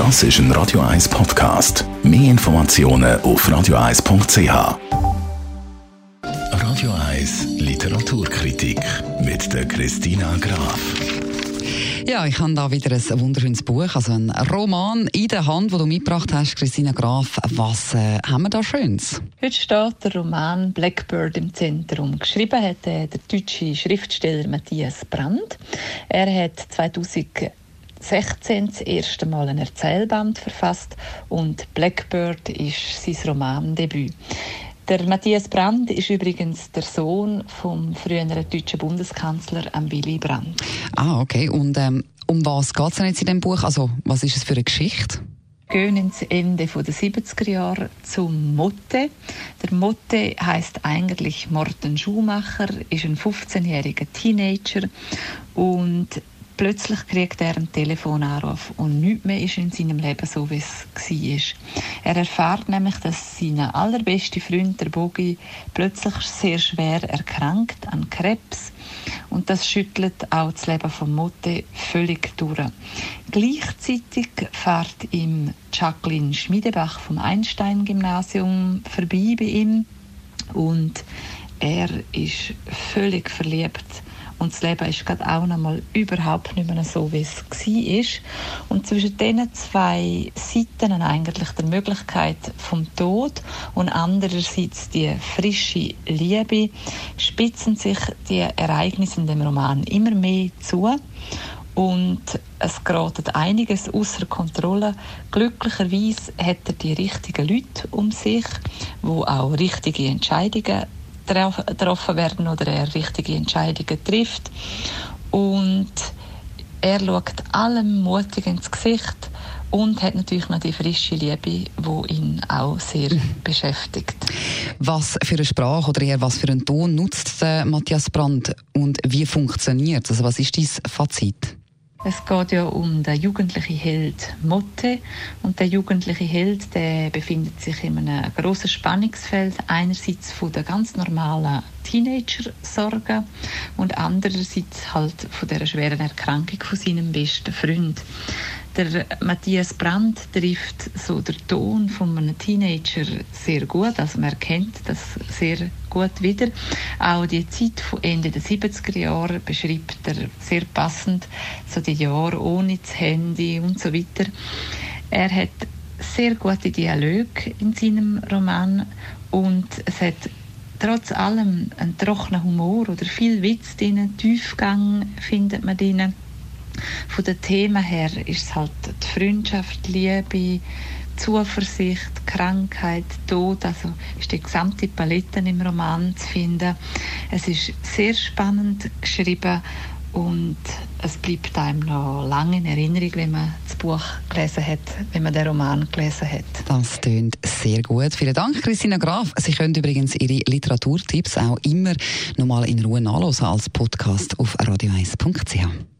Das ist ein Radio 1 Podcast. Mehr Informationen auf radio1.ch. Radio 1 Literaturkritik mit der Christina Graf. Ja, ich habe da wieder ein wunderschönes Buch, also ein Roman in der Hand, wo du mitgebracht hast, Christina Graf. Was äh, haben wir da Schönes? Heute steht der Roman Blackbird im Zentrum. Geschrieben hat äh, der deutsche Schriftsteller Matthias Brandt. Er hat 2000 16 das erste Mal ein Erzählband verfasst und Blackbird ist sein Romandebüt. Der Matthias Brandt ist übrigens der Sohn vom früheren deutschen Bundeskanzler Willy Brandt. Ah, okay. Und ähm, um was geht es denn jetzt in dem Buch? Also, was ist es für eine Geschichte? gehen ins Ende der 70er Jahre zum Motte. Der Motte heißt eigentlich Morten Schumacher, ist ein 15-jähriger Teenager und Plötzlich kriegt er einen Telefonanruf und nichts mehr ist in seinem Leben so, wie es war. Er erfährt nämlich, dass sein allerbester Freund, der Bogi, plötzlich sehr schwer erkrankt an Krebs und das schüttelt auch das Leben von Motte völlig durch. Gleichzeitig fährt ihm Jacqueline Schmiedebach vom Einstein-Gymnasium vorbei bei ihm und er ist völlig verliebt und das Leben ist gerade auch noch mal überhaupt nicht mehr so, wie es war. Und zwischen diesen zwei Seiten eigentlich der Möglichkeit vom Tod und andererseits die frische Liebe spitzen sich die Ereignisse in dem Roman immer mehr zu und es gerät einiges außer Kontrolle. Glücklicherweise hat er die richtigen Leute um sich, wo auch richtige Entscheidungen getroffen werden oder er richtige Entscheidungen trifft. Und er schaut allem mutig ins Gesicht und hat natürlich noch die frische Liebe, die ihn auch sehr mhm. beschäftigt. Was für eine Sprache oder eher was für einen Ton nutzt Matthias Brandt und wie funktioniert es? Also was ist dein Fazit? Es geht ja um den jugendlichen Held Motte und der jugendliche Held, der befindet sich in einem großen Spannungsfeld einerseits von der ganz normalen Teenager-Sorgen und andererseits halt von der schweren Erkrankung von seinem besten Freund. Der Matthias Brandt trifft so den Ton von einem Teenager sehr gut, also man erkennt das sehr gut wieder. Auch die Zeit von Ende der 70er Jahre beschreibt er sehr passend, so die Jahre ohne das Handy und so weiter. Er hat sehr gute Dialoge in seinem Roman und es hat trotz allem einen trockenen Humor oder viel Witz drin, Tiefgang findet man drin. Von den Themen her ist es halt die Freundschaft, Liebe, Zuversicht, Krankheit, Tod, also ist die gesamte Palette im Roman zu finden. Es ist sehr spannend geschrieben und es bleibt einem noch lange in Erinnerung, wenn man das Buch gelesen hat, wenn man den Roman gelesen hat. Das klingt sehr gut. Vielen Dank, Christina Graf. Sie können übrigens Ihre Literaturtipps auch immer nochmal in Ruhe nachlesen als Podcast auf radio1.ch.